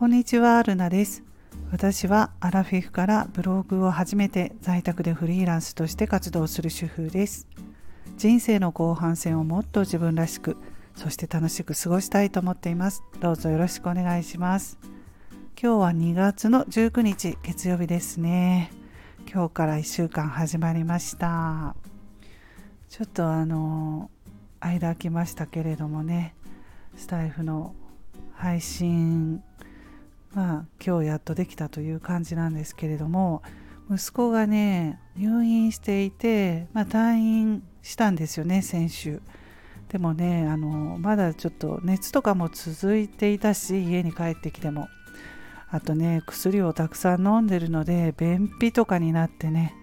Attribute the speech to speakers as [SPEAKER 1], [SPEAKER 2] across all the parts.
[SPEAKER 1] こんにちは、ルナです。私はアラフィフからブログを始めて在宅でフリーランスとして活動する主婦です。人生の後半戦をもっと自分らしく、そして楽しく過ごしたいと思っています。どうぞよろしくお願いします。今日は2月の19日月曜日ですね。今日から1週間始まりました。ちょっとあの間空きましたけれどもね、スタイフの配信まあ今日やっとできたという感じなんですけれども息子がね入院していて、まあ、退院したんですよね先週。でもねあのまだちょっと熱とかも続いていたし家に帰ってきても。あとね薬をたくさん飲んでるので便秘とかになってね。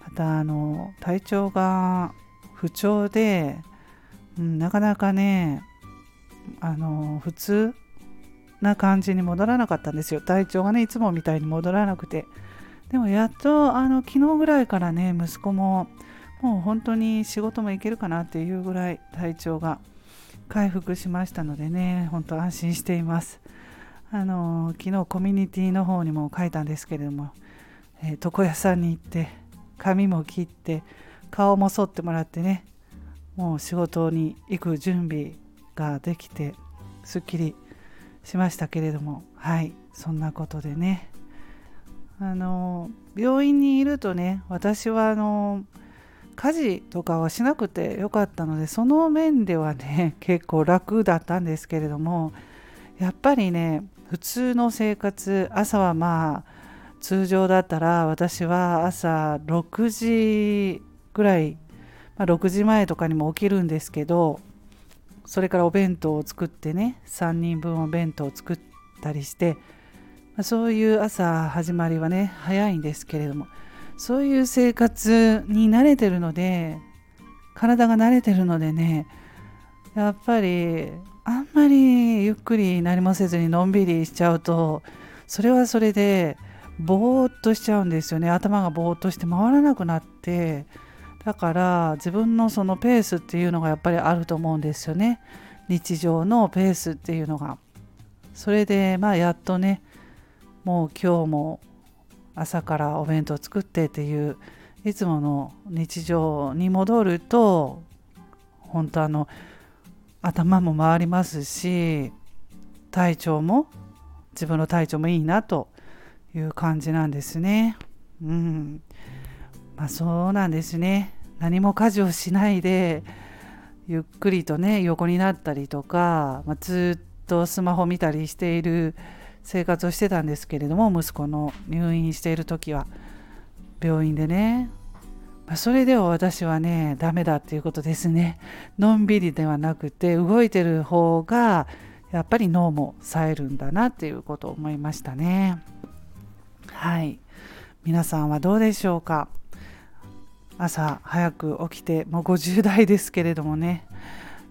[SPEAKER 1] またあの体調が不調で、うん、なかなかねあの普通な感じに戻らなかったんですよ。体調がねいつもみたいに戻らなくて。でもやっとあの昨日ぐらいからね息子ももう本当に仕事も行けるかなっていうぐらい体調が回復しましたのでね本当安心しています。あの昨日コミュニティの方にも書いたんですけれども、えー、床屋さんに行って髪も切って顔も剃ってもらってねもう仕事に行く準備ができてすっきりしましたけれども。はい。そんなことでね。あの病院にいるとね私はあの家事とかはしなくてよかったのでその面ではね 結構楽だったんですけれどもやっぱりね普通の生活朝はまあ通常だったら私は朝6時ぐらい、まあ、6時前とかにも起きるんですけどそれからお弁当を作ってね3人分お弁当を作ったりして、ま、そういう朝始まりはね早いんですけれどもそういう生活に慣れてるので体が慣れてるのでねやっぱりあんまりゆっくり何もせずにのんびりしちゃうとそれはそれでぼーっとしちゃうんですよね。頭がぼーっとして回らなくなってだから自分のそのペースっていうのがやっぱりあると思うんですよね。日常のペースっていうのが。それでまあやっとねもう今日も朝からお弁当作ってっていういつもの日常に戻ると本当あの頭も回りますし体調も自分の体調もいいなという感じなんですね。うん。まあそうなんですね。何も家事をしないでゆっくりとね横になったりとか、まあ、ずっとスマホ見たりしている生活をしてたんですけれども息子の入院している時は病院でね、まあ、それでは私はねダメだっていうことですね。のんびりではなくて動いてる方がやっぱり脳も冴えるんだなっていうことを思いましたね。はい。皆さんはどうでしょうか？朝早く起きてもう50代ですけれどもね。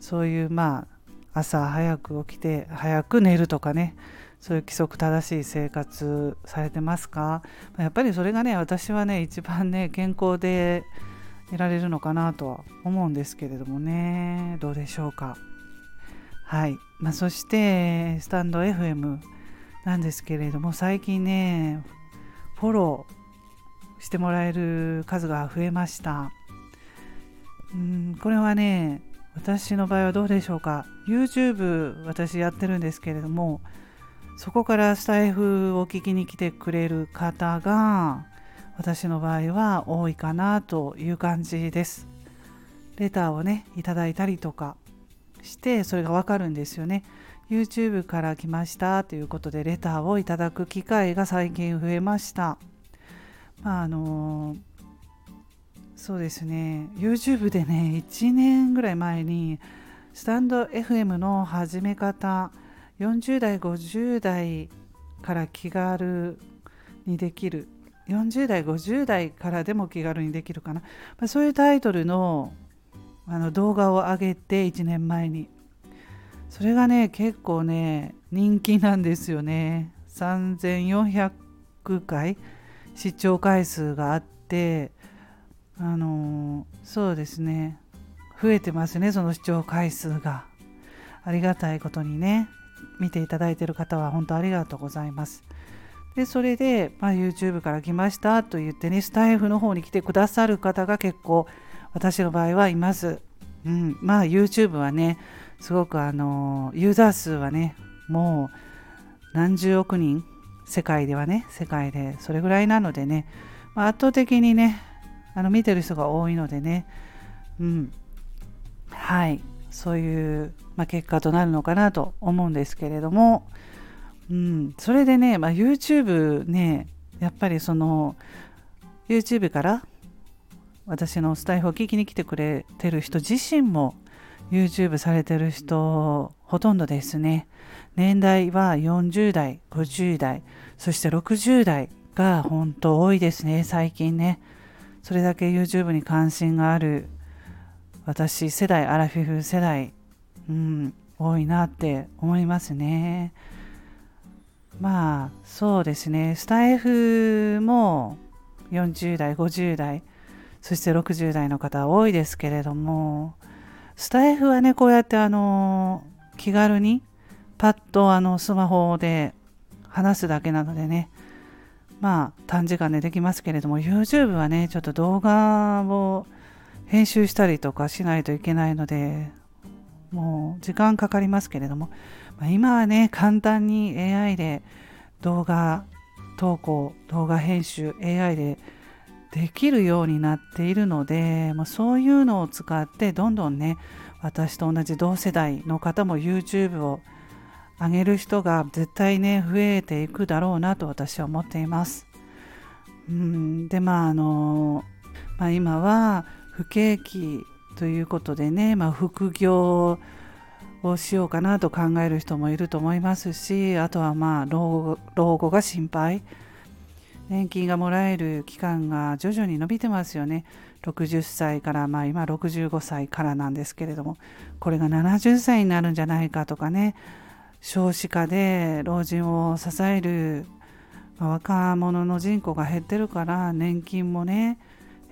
[SPEAKER 1] そういうまあ朝早く起きて早く寝るとかね。そういう規則正しい生活されてますか？やっぱりそれがね私はね一番ね健康でいられるのかなとは思うんですけれどもね。どうでしょうか？はい、まあ、そしてスタンド FM なんですけれども最近ねフォローしてもらえる数が増えました。うんこれはね私の場合はどうでしょうか。YouTube 私やってるんですけれどもそこからスタイフを聞きに来てくれる方が私の場合は多いかなという感じです。レターをねいただいたりとかしてそれがわかるんですよね。YouTube から来ましたということでレターをいただく機会が最近増えました。あのそうですね。YouTube でね1年ぐらい前にスタンド FM の始め方40代50代から気軽にできる40代50代からでも気軽にできるかな、まあ、そういうタイトルのあの動画を上げて1年前に。それがね結構ね人気なんですよね。3400回。視聴回数があってあのそうですね増えてますねその視聴回数がありがたいことにね見ていただいている方は本当ありがとうございます。でそれで、まあ、YouTube から来ましたと言ってねスタイフの方に来てくださる方が結構私の場合はいます。うん、まあ YouTube はねすごくあのユーザー数はねもう何十億人世界ではね世界でそれぐらいなのでね、まあ、圧倒的にねあの見てる人が多いのでねうんはいそういう、まあ、結果となるのかなと思うんですけれども、うん、それでね、まあ、YouTube ねやっぱりその YouTube から私のスタイフを聞きに来てくれてる人自身も YouTube されてる人ほとんどですね。年代は40代50代そして60代が本当多いですね。最近ね。それだけ YouTube に関心がある私世代アラフィフ世代、うん、多いなって思いますね。まあそうですね。スタイフも40代50代そして60代の方多いですけれどもスタイフはねこうやってあの気軽にパッとあのスマホで話すだけなのでね。まあ短時間でできますけれども YouTube はねちょっと動画を編集したりとかしないといけないのでもう時間かかりますけれども、まあ、今はね簡単に AI で動画投稿動画編集 AI でできるようになっているので、まあ、そういうのを使ってどんどんね私と同じ同世代の方も YouTube を上げる人が絶対ね増えていくだろうなと私は思っています。うんでまああの、まあ、今は不景気ということでね、まあ、副業をしようかなと考える人もいると思いますしあとはまあ老後が心配年金がもらえる期間が徐々に伸びてますよね。60歳からまあ今65歳からなんですけれども。これが70歳になるんじゃないかとかね。少子化で老人を支える、ま、若者の人口が減ってるから年金もね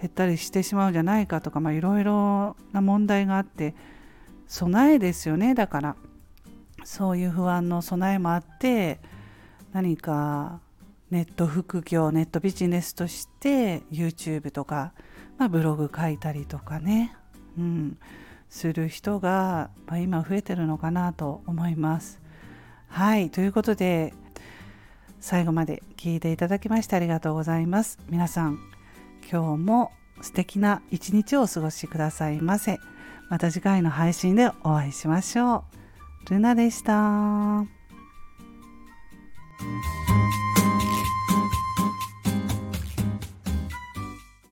[SPEAKER 1] 減ったりしてしまうんじゃないかとかいろいろな問題があって備えですよね。だからそういう不安の備えもあって何かネット副業ネットビジネスとして YouTube とか、まあ、ブログ書いたりとかね、うん、する人が、まあ、今増えてるのかなと思います。はいということで最後まで聞いていただきましてありがとうございます。皆さん今日も素敵な一日をお過ごしくださいませ。また次回の配信でお会いしましょう。ルナでした。